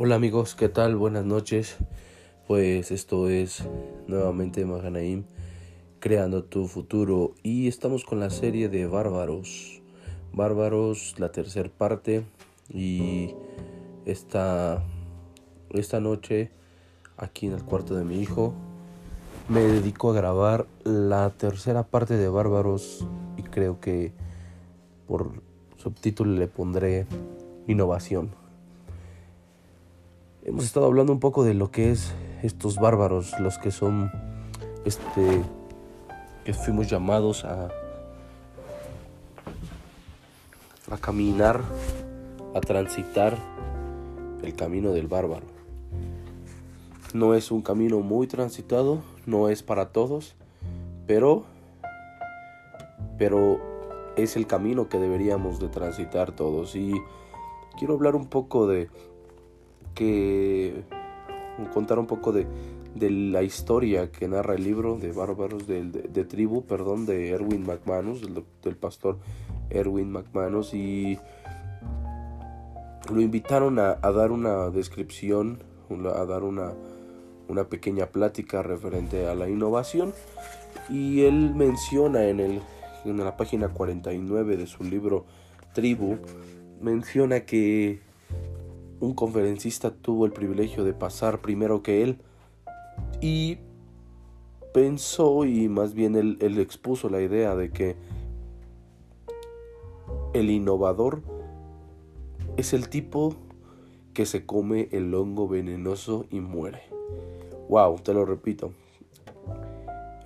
Hola amigos, ¿qué tal? Buenas noches. Pues esto es nuevamente Mahanaim creando tu futuro y estamos con la serie de Bárbaros. Bárbaros, la tercera parte y esta esta noche aquí en el cuarto de mi hijo me dedico a grabar la tercera parte de Bárbaros y creo que por subtítulo le pondré innovación hemos estado hablando un poco de lo que es estos bárbaros, los que son, este, que fuimos llamados a, a caminar, a transitar el camino del bárbaro. No es un camino muy transitado, no es para todos, pero, pero es el camino que deberíamos de transitar todos. Y quiero hablar un poco de que contar un poco de, la historia que narra el libro de Bárbaros de, Tribu, perdón, de Erwin McManus, del, pastor Erwin McManus, y lo invitaron a, dar una descripción, a dar una, una pequeña plática referente a la innovación, y él menciona en, el, en la página 49 de su libro Tribu, menciona que un conferencista tuvo el privilegio de pasar primero que él y pensó y más bien él, expuso la idea de que el innovador es el tipo que se come el hongo venenoso y muere. Wow, te lo repito.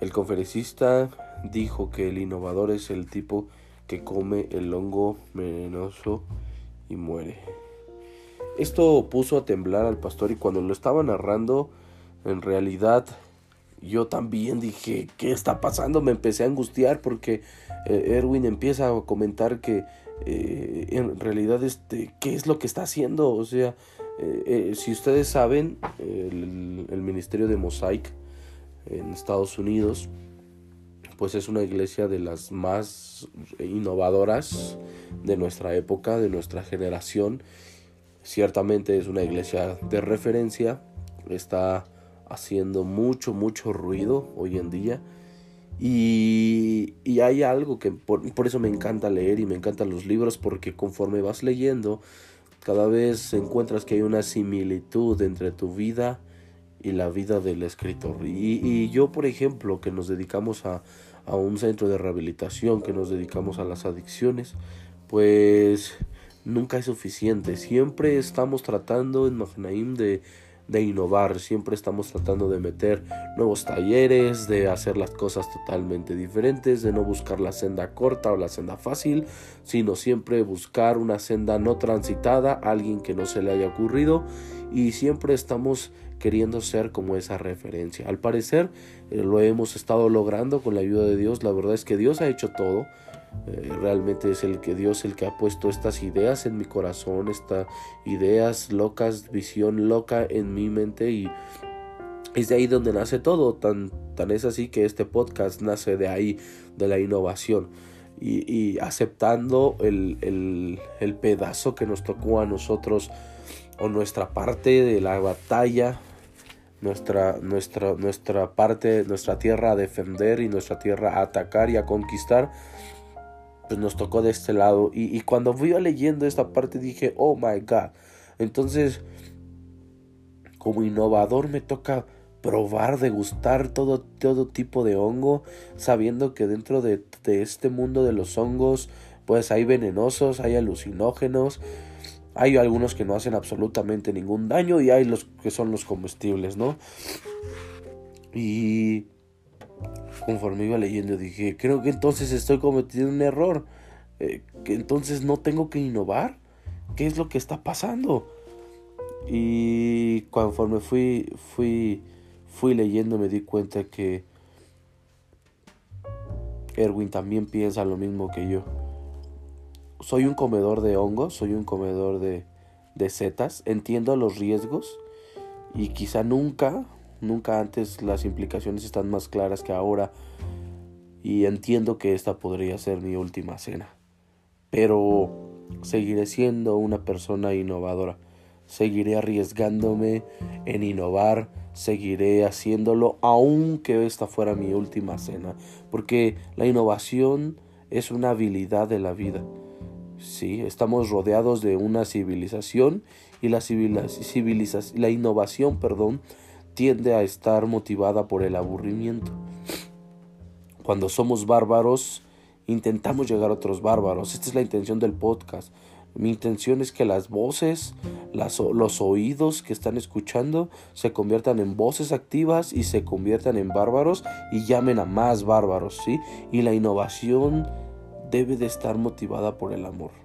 El conferencista dijo que el innovador es el tipo que come el hongo venenoso y muere. Esto puso a temblar al pastor y cuando lo estaba narrando, en realidad yo también dije, ¿qué está pasando? Me empecé a angustiar porque eh, Erwin empieza a comentar que eh, en realidad este, ¿qué es lo que está haciendo? O sea, eh, si ustedes saben, el, el, ministerio de Mosaic en Estados Unidos, pues es una iglesia de las más innovadoras de nuestra época, de nuestra generación Ciertamente es una iglesia de referencia, está haciendo mucho, mucho ruido hoy en día. Y, hay algo que por, eso me encanta leer y me encantan los libros porque conforme vas leyendo, cada vez encuentras que hay una similitud entre tu vida y la vida del escritor. Y, yo, por ejemplo, que nos dedicamos a, a un centro de rehabilitación, que nos dedicamos a las adicciones, pues nunca es suficiente. Siempre estamos tratando en Mahnaim de, de innovar, siempre estamos tratando de meter nuevos talleres, de hacer las cosas totalmente diferentes, de no buscar la senda corta o la senda fácil, sino siempre buscar una senda no transitada, alguien que no se le haya ocurrido y siempre estamos queriendo ser como esa referencia. Al parecer eh, lo hemos estado logrando con la ayuda de Dios, la verdad es que Dios ha hecho todo. Eh, realmente es el que Dios el que ha puesto estas ideas en mi corazón, estas ideas locas, visión loca en mi mente y es de ahí donde nace todo, tan, tan es así que este podcast nace de ahí, de la innovación. Y, aceptando el, el, el pedazo que nos tocó a nosotros o nuestra parte de la batalla nuestra, nuestra, nuestra parte, nuestra tierra a defender y nuestra tierra a atacar y a conquistar pues nos tocó de este lado. Y, cuando fui leyendo esta parte dije, oh my god. Entonces, como innovador me toca probar, degustar todo, todo tipo de hongo, sabiendo que dentro de, de este mundo de los hongos, pues hay venenosos, hay alucinógenos, hay algunos que no hacen absolutamente ningún daño y hay los que son los comestibles, ¿no? Y conforme iba leyendo dije, creo que entonces estoy cometiendo un error, eh, que entonces no tengo que innovar, ¿qué es lo que está pasando? Y conforme fui, fui, fui leyendo me di cuenta que Erwin también piensa lo mismo que yo. Soy un comedor de hongos, soy un comedor de, de setas, entiendo los riesgos y quizá nunca Nunca antes las implicaciones están más claras que ahora y entiendo que esta podría ser mi última cena. Pero seguiré siendo una persona innovadora. seguiré arriesgándome en innovar, seguiré haciéndolo aunque esta fuera mi última cena, porque la innovación es una habilidad de la vida. Sí, estamos rodeados de una civilización y la, civilización, la innovación, perdón, tiende a estar motivada por el aburrimiento. Cuando somos bárbaros, intentamos llegar a otros bárbaros. Esta es la intención del podcast. Mi intención es que las voces, los oídos que están escuchando se conviertan en voces activas y se conviertan en bárbaros y llamen a más bárbaros, ¿sí? Y la innovación debe de estar motivada por el amor.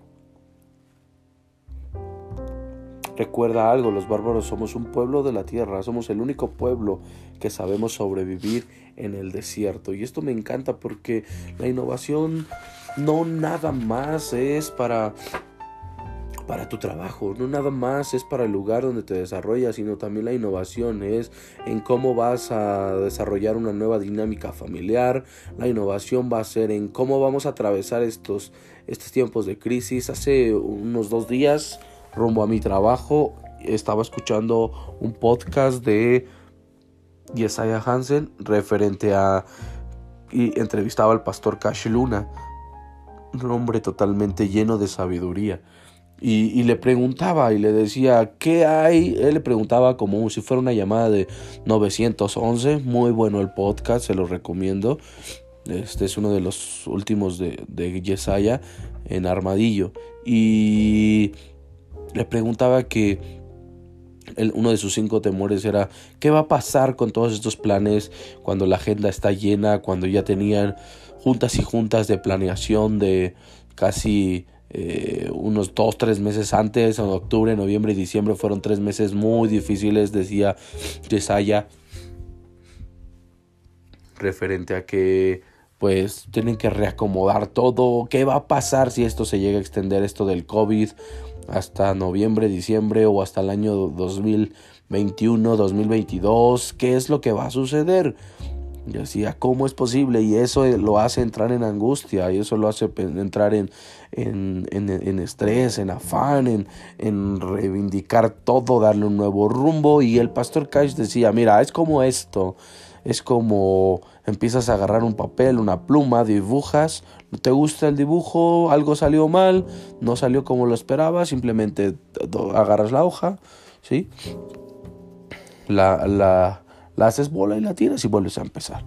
Recuerda algo, los bárbaros somos un pueblo de la tierra, somos el único pueblo que sabemos sobrevivir en el desierto. Y esto me encanta porque la innovación no nada más es para para tu trabajo, no nada más es para el lugar donde te desarrollas, sino también la innovación es en cómo vas a desarrollar una nueva dinámica familiar, la innovación va a ser en cómo vamos a atravesar estos, estos tiempos de crisis. Hace unos dos días, rumbo a mi trabajo, estaba escuchando un podcast de Yesaya Hansen referente a y entrevistaba al pastor Cash Luna, un hombre totalmente lleno de sabiduría. Y, le preguntaba y le decía, ¿qué hay? Él le preguntaba como si fuera una llamada de 911. Muy bueno el podcast, se lo recomiendo. Este es uno de los últimos de, de Yesaya en Armadillo. Y le preguntaba que uno de sus cinco temores era qué va a pasar con todos estos planes cuando la agenda está llena, cuando ya tenían juntas y juntas de planeación de casi eh, unos dos, tres meses antes, en octubre, noviembre y diciembre fueron tres meses muy difíciles, decía Yesaya, referente a que pues tienen que reacomodar todo, qué va a pasar si esto se llega a extender, esto del COVID, hasta noviembre, diciembre o hasta el año 2021, 2022, qué es lo que va a suceder. Yo decía, ¿cómo es posible? Y eso lo hace entrar en angustia, y eso lo hace entrar en, en, en, estrés, en afán, en, en, reivindicar todo, darle un nuevo rumbo. Y el pastor Cash decía, mira, es como esto, es como empiezas a agarrar un papel, una pluma, dibujas, no te gusta el dibujo, algo salió mal, no salió como lo esperabas, simplemente agarras la hoja, ¿sí? La, la, la haces bola y la tiras y vuelves a empezar.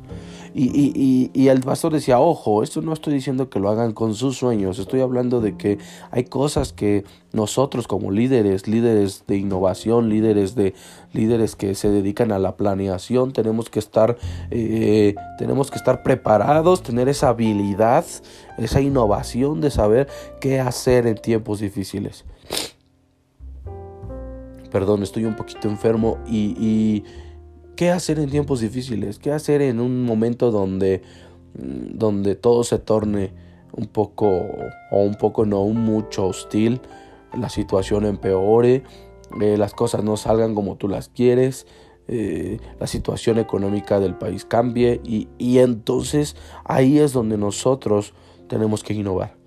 Y, y, y, el pastor decía, ojo, esto no estoy diciendo que lo hagan con sus sueños, estoy hablando de que hay cosas que nosotros como líderes, líderes de innovación, líderes de líderes que se dedican a la planeación, tenemos que estar, eh, tenemos que estar preparados, tener esa habilidad, esa innovación de saber qué hacer en tiempos difíciles. Perdón, estoy un poquito enfermo y ¿Qué hacer en tiempos difíciles? ¿Qué hacer en un momento donde, mm, donde todo se torne un poco, o un poco no, mucho hostil, la situación empeore, eh, las cosas no salgan como tú las quieres, eh, la situación económica del país cambie y, y entonces ahí es donde nosotros tenemos que innovar.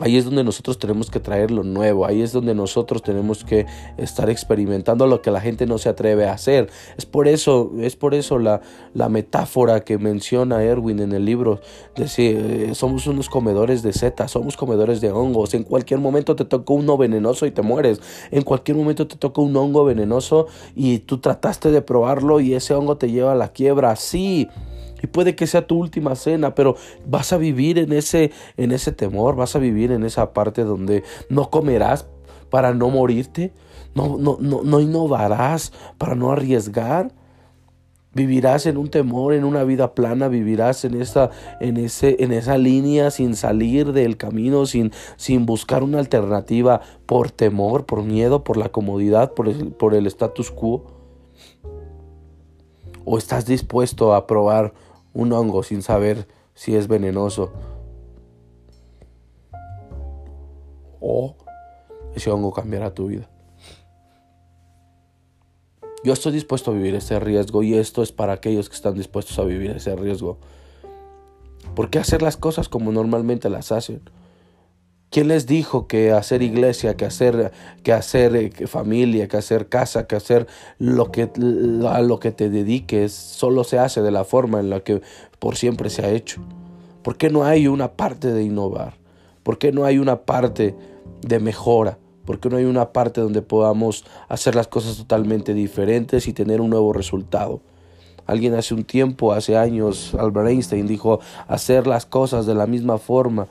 Ahí es donde nosotros tenemos que traer lo nuevo, ahí es donde nosotros tenemos que estar experimentando lo que la gente no se atreve a hacer. Es por eso, es por eso la, la metáfora que menciona Erwin en el libro, decir, eh, somos unos comedores de setas, somos comedores de hongos, en cualquier momento te toca uno venenoso y te mueres, en cualquier momento te toca un hongo venenoso y tú trataste de probarlo y ese hongo te lleva a la quiebra, sí. Y puede que sea tu última cena, pero vas a vivir en ese, en ese temor, vas a vivir en esa parte donde no comerás para no morirte, no, no, no, no innovarás para no arriesgar. Vivirás en un temor, en una vida plana, vivirás en esa, en ese, en esa línea sin salir del camino, sin, sin buscar una alternativa por temor, por miedo, por la comodidad, por el, por el status quo. O estás dispuesto a probar un hongo sin saber si es venenoso. O ese hongo cambiará tu vida. Yo estoy dispuesto a vivir ese riesgo y esto es para aquellos que están dispuestos a vivir ese riesgo. ¿Por qué hacer las cosas como normalmente las hacen? ¿Quién les dijo que hacer iglesia, que hacer, que hacer eh, familia, que hacer casa, que hacer lo que, a lo que te dediques solo se hace de la forma en la que por siempre se ha hecho? ¿Por qué no hay una parte de innovar? ¿Por qué no hay una parte de mejora? ¿Por qué no hay una parte donde podamos hacer las cosas totalmente diferentes y tener un nuevo resultado? Alguien hace un tiempo, hace años, Albert Einstein dijo hacer las cosas de la misma forma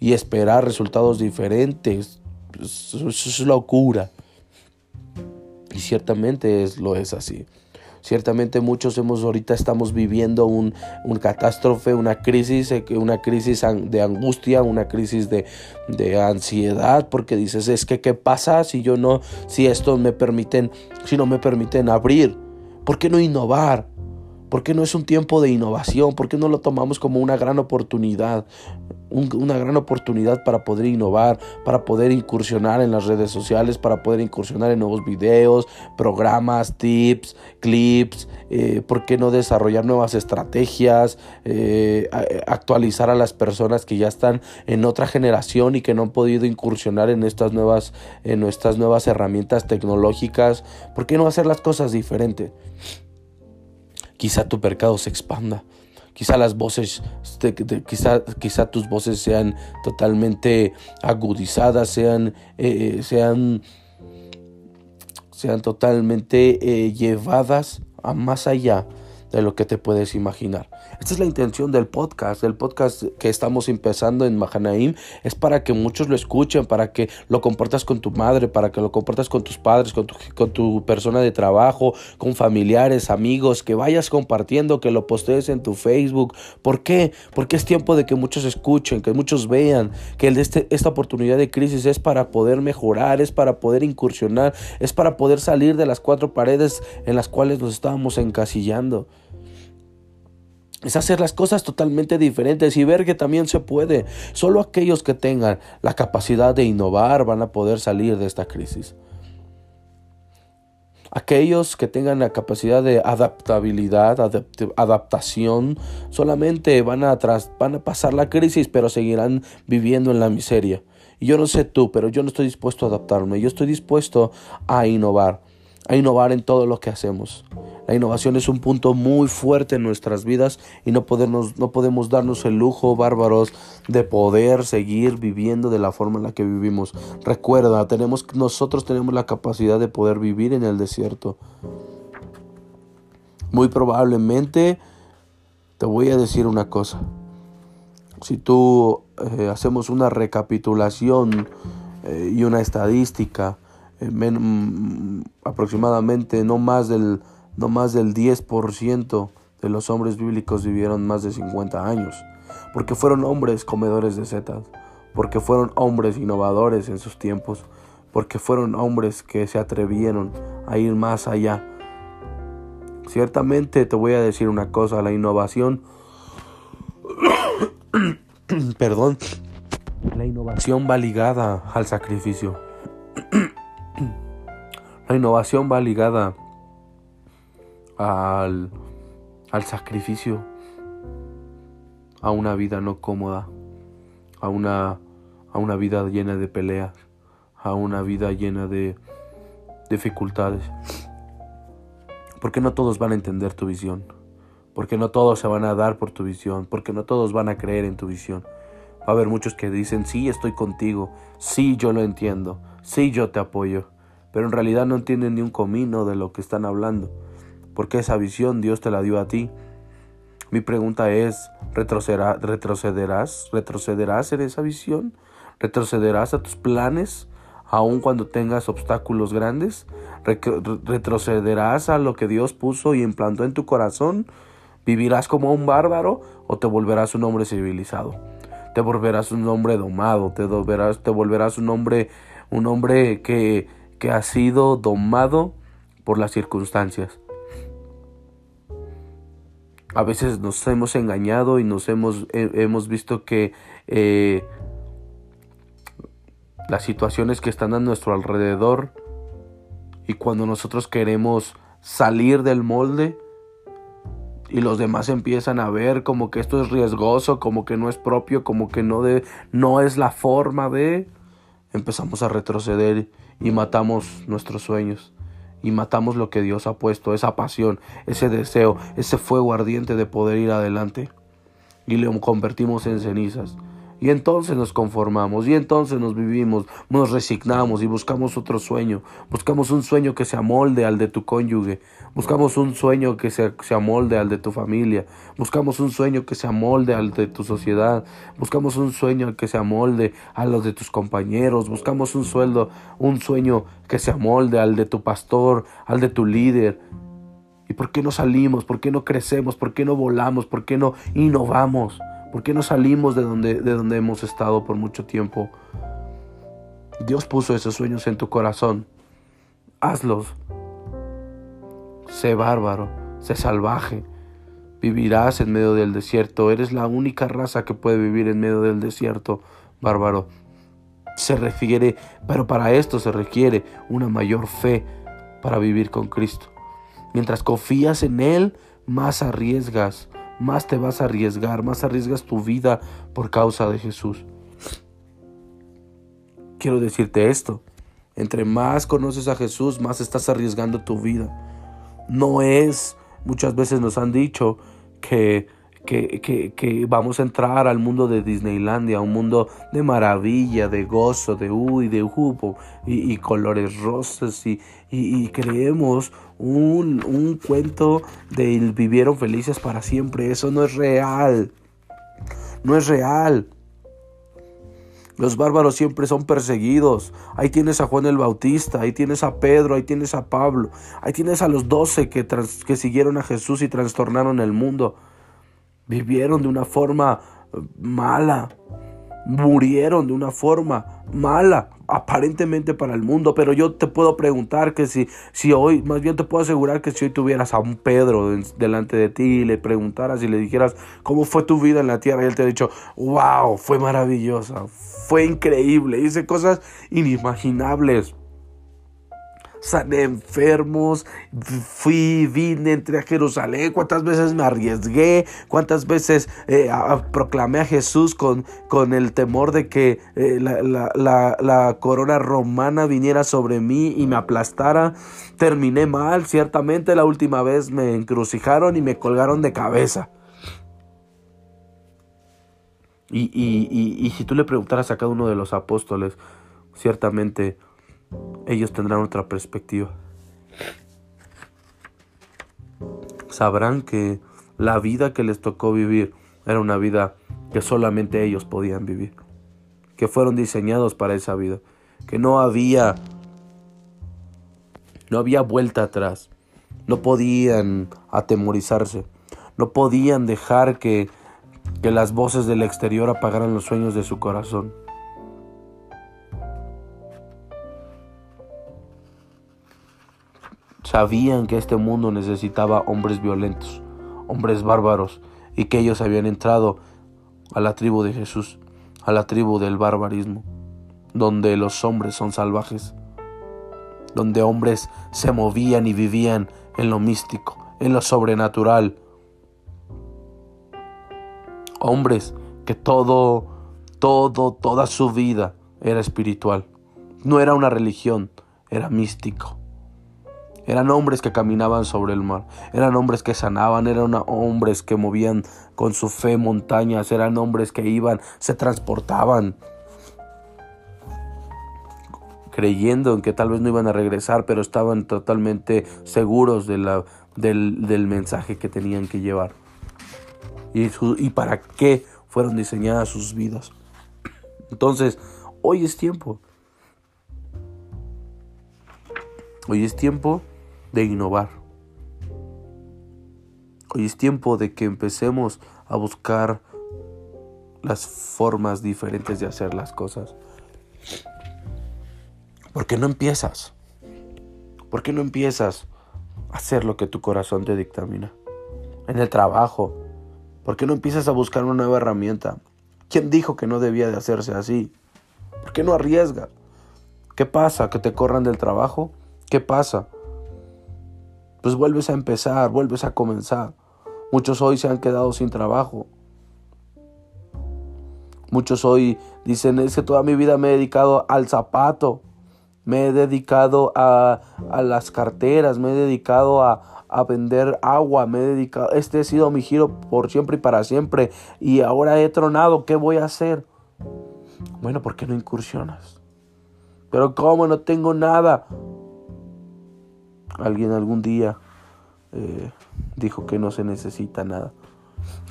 y esperar resultados diferentes. Eso es locura. Y ciertamente es, lo es así. Ciertamente muchos hemos ahorita estamos viviendo un, catástrofe, una crisis, eh, una crisis de angustia, una crisis de, de, ansiedad, porque dices, es que qué pasa si yo no, si esto me permiten, si no me permiten abrir, ¿por qué no innovar? ¿Por qué no es un tiempo de innovación? ¿Por qué no lo tomamos como una gran oportunidad? una gran oportunidad para poder innovar, para poder incursionar en las redes sociales, para poder incursionar en nuevos videos, programas, tips, clips, eh, ¿por qué no desarrollar nuevas estrategias, eh, actualizar a las personas que ya están en otra generación y que no han podido incursionar en estas nuevas, en nuestras nuevas herramientas tecnológicas? ¿Por qué no hacer las cosas diferentes? Quizá tu pecado se expanda. Quizá las voces, quizá, quizá tus voces sean totalmente agudizadas, sean, eh, sean, sean totalmente eh, llevadas a más allá de lo que te puedes imaginar. Esta es la intención del podcast. El podcast que estamos empezando en Mahanaim es para que muchos lo escuchen, para que lo compartas con tu madre, para que lo compartas con tus padres, con tu, persona de trabajo, con familiares, amigos, que vayas compartiendo, que lo postees en tu Facebook. ¿Por qué? Porque es tiempo de que muchos escuchen, que muchos vean que este, esta oportunidad de crisis es para poder mejorar, es para poder incursionar, es para poder salir de las cuatro paredes en las cuales nos estábamos encasillando es hacer las cosas totalmente diferentes y ver que también se puede. Solo aquellos que tengan la capacidad de innovar van a poder salir de esta crisis. Aquellos que tengan la capacidad de adaptabilidad, adaptación, solamente van a, van a pasar la crisis, pero seguirán viviendo en la miseria. Y yo no sé tú, pero yo no estoy dispuesto a adaptarme. Yo estoy dispuesto a innovar, a innovar en todo lo que hacemos. La innovación es un punto muy fuerte en nuestras vidas y no, no podemos darnos el lujo, bárbaros, de poder seguir viviendo de la forma en la que vivimos. Recuerda, tenemos, nosotros tenemos la capacidad de poder vivir en el desierto. Muy probablemente te voy a decir una cosa. Si tú eh, hacemos una recapitulación eh, y una estadística, eh, mm, aproximadamente no más del no más del 10% de los hombres bíblicos vivieron más de 50 años, porque fueron hombres comedores de setas, porque fueron hombres innovadores en sus tiempos, porque fueron hombres que se atrevieron a ir más allá. Ciertamente te voy a decir una cosa, la innovación, perdón, la innovación va ligada al sacrificio. la innovación va ligada al, al sacrificio, a una vida no cómoda, a una, a una vida llena de peleas, a una vida llena de dificultades. Porque no todos van a entender tu visión, porque no todos se van a dar por tu visión, porque no todos van a creer en tu visión. Va a haber muchos que dicen, sí, estoy contigo, sí, yo lo entiendo, sí, yo te apoyo, pero en realidad no entienden ni un comino de lo que están hablando porque esa visión Dios te la dio a ti. Mi pregunta es, ¿retrocederás? ¿Retrocederás en esa visión? ¿Retrocederás a tus planes aun cuando tengas obstáculos grandes? ¿Retrocederás a lo que Dios puso y implantó en tu corazón? ¿Vivirás como un bárbaro o te volverás un hombre civilizado? Te volverás un hombre domado, te volverás, te volverás un hombre, un hombre que, que ha sido domado por las circunstancias. A veces nos hemos engañado y nos hemos, hemos visto que eh, las situaciones que están a nuestro alrededor y cuando nosotros queremos salir del molde, y los demás empiezan a ver como que esto es riesgoso, como que no es propio, como que no, de, no es la forma de, empezamos a retroceder y matamos nuestros sueños y matamos lo que Dios ha puesto, esa pasión, ese deseo, ese fuego ardiente de poder ir adelante y lo convertimos en cenizas. Y entonces nos conformamos, y entonces nos vivimos, nos resignamos y buscamos otro sueño. Buscamos un sueño que se amolde al de tu cónyuge. Buscamos un sueño que se, se amolde al de tu familia. Buscamos un sueño que se amolde al de tu sociedad. Buscamos un sueño que se amolde a los de tus compañeros. Buscamos un sueldo, un sueño que se amolde al de tu pastor, al de tu líder. ¿Y por qué no salimos? ¿Por qué no crecemos? ¿Por qué no volamos? ¿Por qué no innovamos? ¿Por qué no salimos de donde, de donde hemos estado por mucho tiempo? Dios puso esos sueños en tu corazón. Hazlos. Sé bárbaro, sé salvaje. Vivirás en medio del desierto. Eres la única raza que puede vivir en medio del desierto, bárbaro. Se refiere, pero para esto se requiere una mayor fe para vivir con Cristo. Mientras confías en Él, más arriesgas más te vas a arriesgar, más arriesgas tu vida por causa de Jesús. Quiero decirte esto, entre más conoces a Jesús, más estás arriesgando tu vida. No es, muchas veces nos han dicho que, que, que, vamos a entrar al mundo de Disneylandia, un mundo de maravilla, de gozo, de uy, de hupo y, colores rosas y, creemos un, cuento de vivieron felices para siempre. Eso no es real. No es real. Los bárbaros siempre son perseguidos. Ahí tienes a Juan el Bautista, ahí tienes a Pedro, ahí tienes a Pablo, ahí tienes a los doce que, que siguieron a Jesús y trastornaron el mundo. Vivieron de una forma eh, mala, murieron de una forma mala, aparentemente para el mundo, pero yo te puedo preguntar que si, si hoy, más bien te puedo asegurar que si hoy tuvieras a un Pedro delante de ti y le preguntaras y le dijeras cómo fue tu vida en la tierra, y él te ha dicho, wow, fue maravillosa, fue increíble, hice cosas inimaginables sané enfermos, fui, vine, entré a Jerusalén, cuántas veces me arriesgué, cuántas veces eh, proclamé a Jesús con, con el temor de que eh, la, corona romana viniera sobre mí y me aplastara. Terminé mal, ciertamente la última vez me encrucijaron y me colgaron de cabeza. Y, y si tú le preguntaras a cada uno de los apóstoles, ciertamente ellos tendrán otra perspectiva. Sabrán que la vida que les tocó vivir era una vida que solamente ellos podían vivir, que fueron diseñados para esa vida, que no había no había vuelta atrás. No podían atemorizarse, no podían dejar que, que las voces del exterior apagaran los sueños de su corazón. Sabían que este mundo necesitaba hombres violentos, hombres bárbaros, y que ellos habían entrado a la tribu de Jesús, a la tribu del barbarismo, donde los hombres son salvajes, donde hombres se movían y vivían en lo místico, en lo sobrenatural. Hombres que todo, todo, toda su vida era espiritual. No era una religión, era místico. Eran hombres que caminaban sobre el mar, eran hombres que sanaban, eran hombres que movían con su fe montañas, eran hombres que iban, se transportaban, creyendo en que tal vez no iban a regresar, pero estaban totalmente seguros de la, del, mensaje que tenían que llevar. Y, y para qué fueron diseñadas sus vidas. Entonces, hoy es tiempo. Hoy es tiempo de innovar. Hoy es tiempo de que empecemos a buscar las formas diferentes de hacer las cosas. ¿Por qué no empiezas? ¿Por qué no empiezas a hacer lo que tu corazón te dictamina? En el trabajo. ¿Por qué no empiezas a buscar una nueva herramienta? ¿Quién dijo que no debía de hacerse así? ¿Por qué no arriesgas? ¿Qué pasa? ¿Que te corran del trabajo? ¿Qué pasa? Pues vuelves a empezar, vuelves a comenzar. Muchos hoy se han quedado sin trabajo. Muchos hoy dicen, es que toda mi vida me he dedicado al zapato, me he dedicado a, a las carteras, me he dedicado a, a vender agua, me he dedicado, este ha sido mi giro por siempre y para siempre y ahora he tronado, ¿qué voy a hacer? Bueno, ¿por qué no incursionas? Pero ¿cómo? No tengo nada. Alguien algún día eh, dijo que no se necesita nada.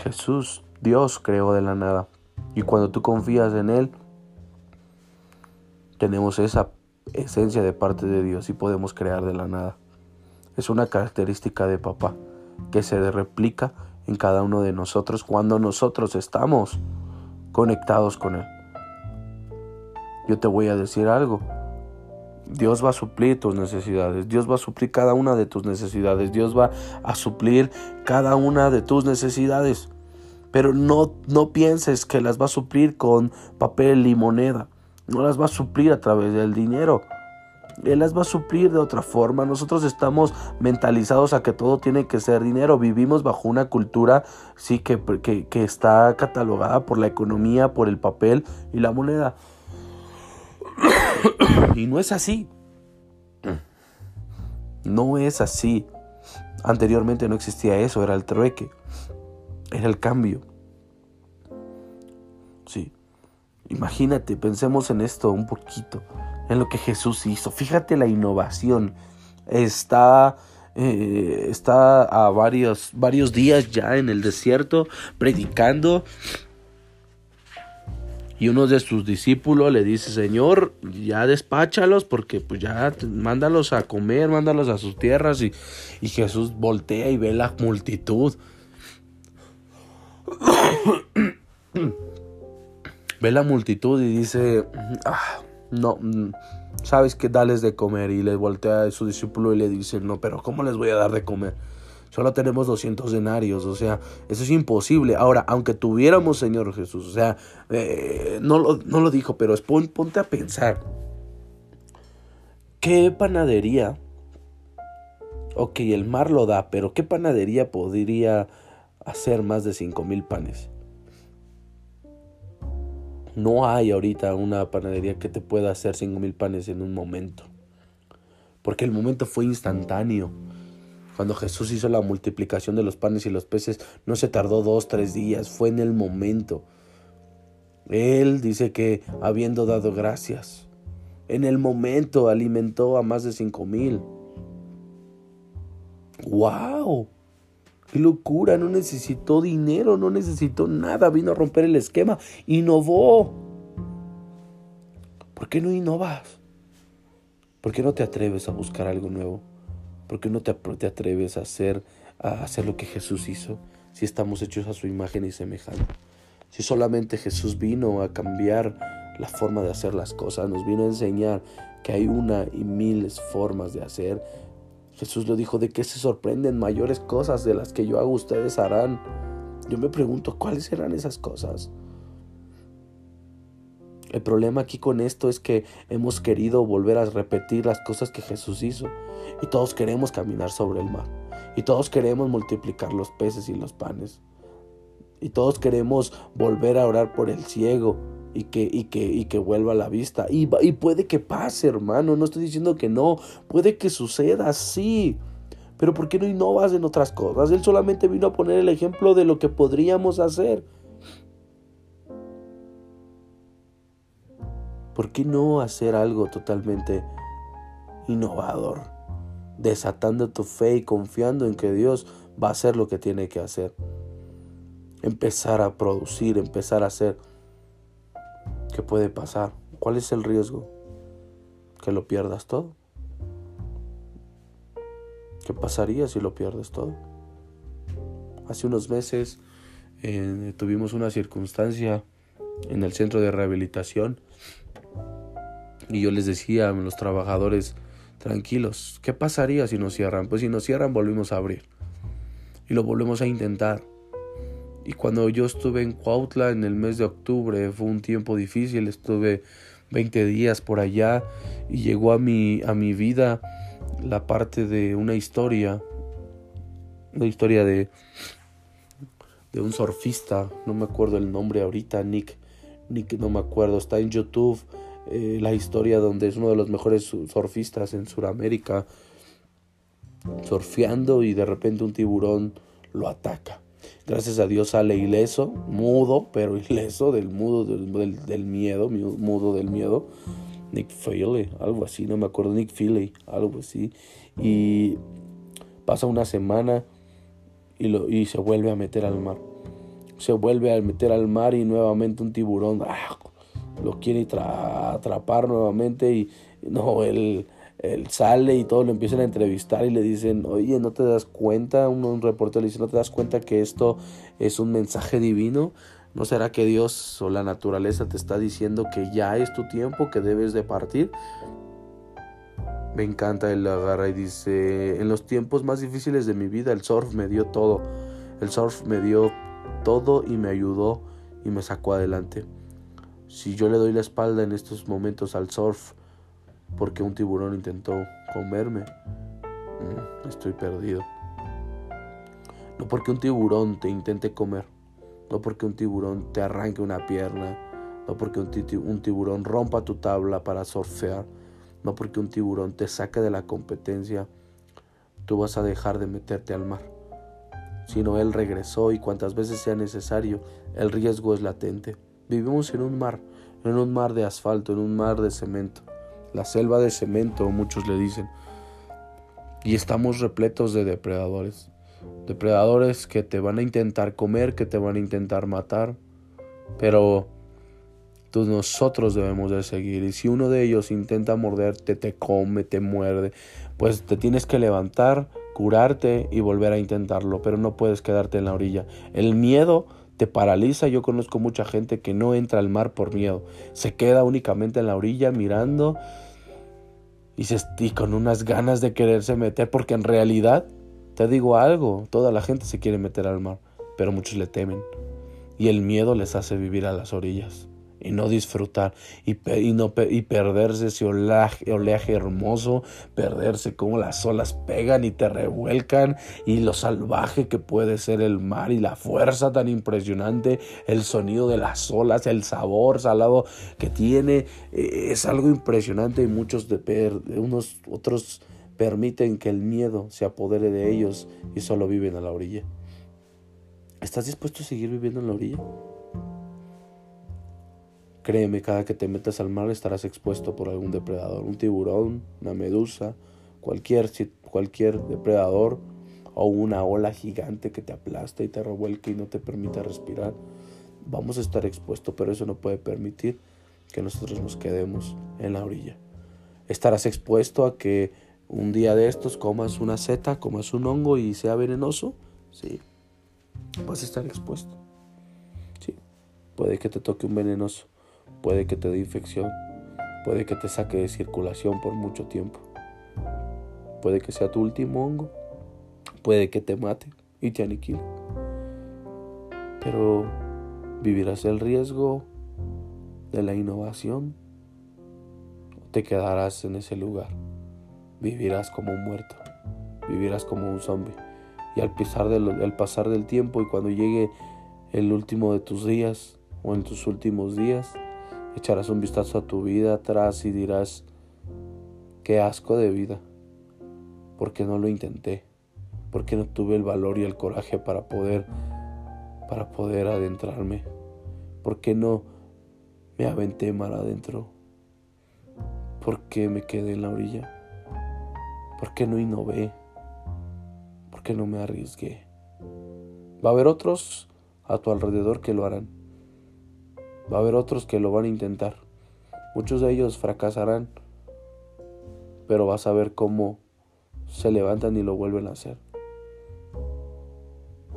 Jesús, Dios creó de la nada. Y cuando tú confías en Él, tenemos esa esencia de parte de Dios y podemos crear de la nada. Es una característica de papá que se replica en cada uno de nosotros cuando nosotros estamos conectados con Él. Yo te voy a decir algo. Dios va a suplir tus necesidades. Dios va a suplir cada una de tus necesidades. Dios va a suplir cada una de tus necesidades. Pero no, no pienses que las va a suplir con papel y moneda. No las va a suplir a través del dinero. Él las va a suplir de otra forma. Nosotros estamos mentalizados a que todo tiene que ser dinero. Vivimos bajo una cultura, sí, que, que, que está catalogada por la economía, por el papel y la moneda. Y no es así. No es así. Anteriormente no existía eso, era el trueque. Era el cambio. Sí. Imagínate, pensemos en esto un poquito, en lo que Jesús hizo. Fíjate la innovación. Está, eh, está a varios, varios días ya en el desierto predicando y uno de sus discípulos le dice, Señor, ya despáchalos porque pues ya mándalos a comer, mándalos a sus tierras. Y, y Jesús voltea y ve la multitud. ve la multitud y dice, ah, no, sabes que dales de comer. Y le voltea a su discípulo y le dice, no, pero ¿cómo les voy a dar de comer? Solo tenemos 200 denarios, o sea, eso es imposible. Ahora, aunque tuviéramos, Señor Jesús, o sea, eh, no, lo, no, lo, dijo, pero es ponte a pensar. ¿Qué panadería? Ok, el mar lo da, pero ¿qué panadería podría hacer más de 5 mil panes? No hay ahorita una panadería que te pueda hacer 5 mil panes en un momento. Porque el momento fue instantáneo. Cuando Jesús hizo la multiplicación de los panes y los peces, no se tardó dos, tres días, fue en el momento. Él dice que habiendo dado gracias, en el momento alimentó a más de cinco mil. ¡Wow! ¡Qué locura! No necesitó dinero, no necesitó nada, vino a romper el esquema, innovó. ¿Por qué no innovas? ¿Por qué no te atreves a buscar algo nuevo? ¿Por qué no te, atreves a hacer, a hacer lo que Jesús hizo si estamos hechos a su imagen y semejanza? Si solamente Jesús vino a cambiar la forma de hacer las cosas, nos vino a enseñar que hay una y miles formas de hacer. Jesús lo dijo, ¿de qué se sorprenden mayores cosas de las que yo hago ustedes harán? Yo me pregunto, ¿cuáles serán esas cosas? El problema aquí con esto es que hemos querido volver a repetir las cosas que Jesús hizo. Y todos queremos caminar sobre el mar. Y todos queremos multiplicar los peces y los panes. Y todos queremos volver a orar por el ciego y que, y que, y que vuelva a la vista. Y, y puede que pase, hermano. No estoy diciendo que no. Puede que suceda, sí. Pero ¿por qué no innovas en otras cosas? Él solamente vino a poner el ejemplo de lo que podríamos hacer. ¿Por qué no hacer algo totalmente innovador? Desatando tu fe y confiando en que Dios va a hacer lo que tiene que hacer. Empezar a producir, empezar a hacer. ¿Qué puede pasar? ¿Cuál es el riesgo? Que lo pierdas todo. ¿Qué pasaría si lo pierdes todo? Hace unos meses eh, tuvimos una circunstancia en el centro de rehabilitación y yo les decía a los trabajadores, tranquilos, ¿qué pasaría si nos cierran? Pues si nos cierran volvimos a abrir. Y lo volvemos a intentar. Y cuando yo estuve en Cuautla en el mes de octubre, fue un tiempo difícil, estuve 20 días por allá y llegó a mi, a mi vida la parte de una historia, una historia de, de un surfista, no me acuerdo el nombre ahorita, Nick, Nick no me acuerdo, está en YouTube eh, la historia donde es uno de los mejores surfistas en Sudamérica, surfeando y de repente un tiburón lo ataca. Gracias a Dios sale ileso, mudo, pero ileso del mudo del, del, miedo, mudo del miedo. Nick Feely, algo así, no me acuerdo, Nick Feely, algo así. Y pasa una semana y, lo, y se vuelve a meter al mar. Se vuelve a meter al mar y nuevamente un tiburón ¡ah! lo quiere atrapar nuevamente y no, él, él, sale y todos lo empiezan a entrevistar y le dicen, oye, ¿no te das cuenta? Un, reportero le dice, ¿no te das cuenta que esto es un mensaje divino? ¿No será que Dios o la naturaleza te está diciendo que ya es tu tiempo, que debes de partir? Me encanta, él agarra y dice, en los tiempos más difíciles de mi vida el surf me dio todo. El surf me dio todo y me ayudó y me sacó adelante. Si yo le doy la espalda en estos momentos al surf porque un tiburón intentó comerme, mm, estoy perdido. No porque un tiburón te intente comer, no porque un tiburón te arranque una pierna, no porque un tiburón rompa tu tabla para surfear, no porque un tiburón te saque de la competencia, tú vas a dejar de meterte al mar. Sino Él regresó y cuantas veces sea necesario, el riesgo es latente. Vivimos en un mar, en un mar de asfalto, en un mar de cemento. La selva de cemento, muchos le dicen. Y estamos repletos de depredadores. Depredadores que te van a intentar comer, que te van a intentar matar. Pero nosotros debemos de seguir. Y si uno de ellos intenta morderte, te come, te muerde, pues te tienes que levantar, curarte y volver a intentarlo, pero no puedes quedarte en la orilla. El miedo te paraliza. Yo conozco mucha gente que no entra al mar por miedo. Se queda únicamente en la orilla mirando y, se, con unas ganas de quererse meter, porque en realidad, te digo algo, toda la gente se quiere meter al mar, pero muchos le temen. Y el miedo les hace vivir a las orillas y no disfrutar y, y, no, y perderse ese oleaje, hermoso, perderse como las olas pegan y te revuelcan y lo salvaje que puede ser el mar y la fuerza tan impresionante, el sonido de las olas, el sabor salado que tiene, eh, es algo impresionante y muchos de, de unos otros permiten que el miedo se apodere de ellos y solo viven a la orilla. ¿Estás dispuesto a seguir viviendo en la orilla? Créeme, cada que te metas al mar estarás expuesto por algún depredador, un tiburón, una medusa, cualquier, cualquier depredador o una ola gigante que te aplasta y te revuelca y no te permite respirar. Vamos a estar expuestos, pero eso no puede permitir que nosotros nos quedemos en la orilla. Estarás expuesto a que un día de estos comas una seta, comas un hongo y sea venenoso. Sí, vas a estar expuesto. Sí, puede que te toque un venenoso puede que te dé infección, puede que te saque de circulación por mucho tiempo, puede que sea tu último hongo, puede que te mate y te aniquile. Pero vivirás el riesgo de la innovación te quedarás en ese lugar. Vivirás como un muerto, vivirás como un zombie. Y al pasar, del, al pasar del tiempo y cuando llegue el último de tus días o en tus últimos días, Echarás un vistazo a tu vida atrás y dirás, qué asco de vida, porque no lo intenté, porque no tuve el valor y el coraje para poder, para poder adentrarme, porque no me aventé mar adentro, porque me quedé en la orilla, porque no innové, porque no me arriesgué. Va a haber otros a tu alrededor que lo harán Va a haber otros que lo van a intentar. Muchos de ellos fracasarán, pero vas a ver cómo se levantan y lo vuelven a hacer.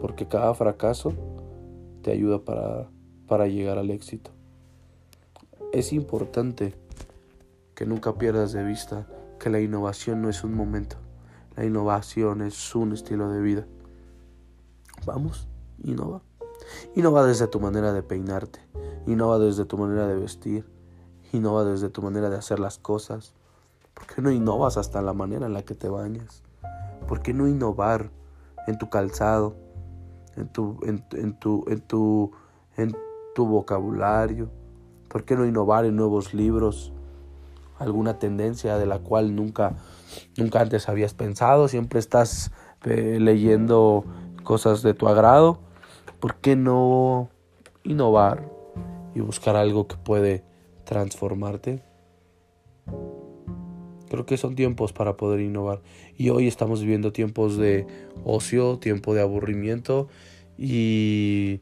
Porque cada fracaso te ayuda para, para llegar al éxito. Es importante que nunca pierdas de vista que la innovación no es un momento. La innovación es un estilo de vida. Vamos, innova. Innova desde tu manera de peinarte, Innova desde tu manera de vestir. Innova desde tu manera de hacer las cosas. ¿Por qué no innovas hasta la manera en la que te bañas? ¿Por qué no innovar en tu calzado, en tu, en, tu, en, tu, en tu vocabulario? ¿Por qué no innovar en nuevos libros? ¿Alguna tendencia de la cual nunca, nunca antes habías pensado? Siempre estás eh, leyendo cosas de tu agrado. ¿Por qué no innovar y buscar algo que puede transformarte? Creo que son tiempos para poder innovar. Y hoy estamos viviendo tiempos de ocio, tiempo de aburrimiento. Y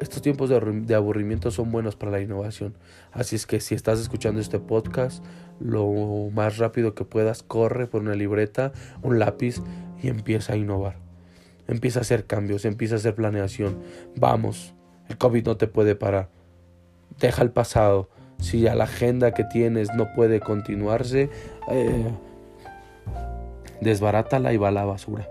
estos tiempos de, aburrimiento son buenos para la innovación. Así es que si estás escuchando este podcast, lo más rápido que puedas, corre por una libreta, un lápiz y empieza a innovar. Empieza a hacer cambios, empieza a hacer planeación. Vamos, el COVID no te puede parar. Deja el pasado, si a la agenda que tienes no puede continuarse, eh, desbarátala y va a la basura.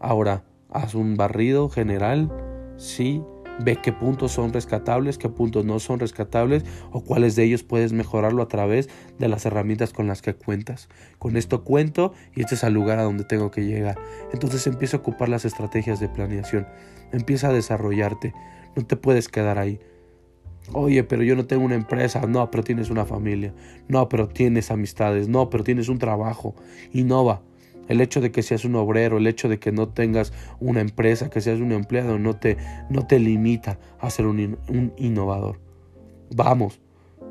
Ahora, haz un barrido general, sí, ve qué puntos son rescatables, qué puntos no son rescatables o cuáles de ellos puedes mejorarlo a través de las herramientas con las que cuentas. Con esto cuento y este es el lugar a donde tengo que llegar. Entonces empieza a ocupar las estrategias de planeación, empieza a desarrollarte, no te puedes quedar ahí. Oye, pero yo no tengo una empresa. No, pero tienes una familia. No, pero tienes amistades. No, pero tienes un trabajo. Innova. El hecho de que seas un obrero, el hecho de que no tengas una empresa, que seas un empleado, no te, no te limita a ser un, innovador. Vamos,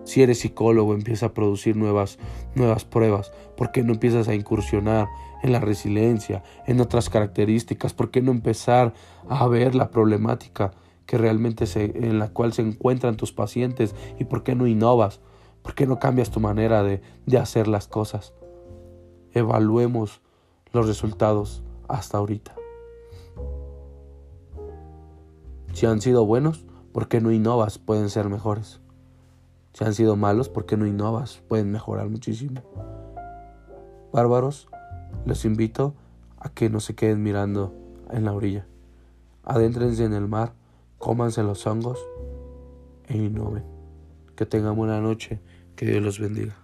si eres psicólogo, empieza a producir nuevas, nuevas pruebas. ¿Por qué no empiezas a incursionar en la resiliencia, en otras características? ¿Por qué no empezar a ver la problemática que realmente se, en la cual se encuentran tus pacientes y por qué no innovas, por qué no cambias tu manera de, de hacer las cosas. Evaluemos los resultados hasta ahorita. Si han sido buenos, ¿por qué no innovas? Pueden ser mejores. Si han sido malos, ¿por qué no innovas? Pueden mejorar muchísimo. Bárbaros, les invito a que no se queden mirando en la orilla. Adéntrense en el mar cómanse los hongos e innoven. Que tengan buena noche, que Dios los bendiga.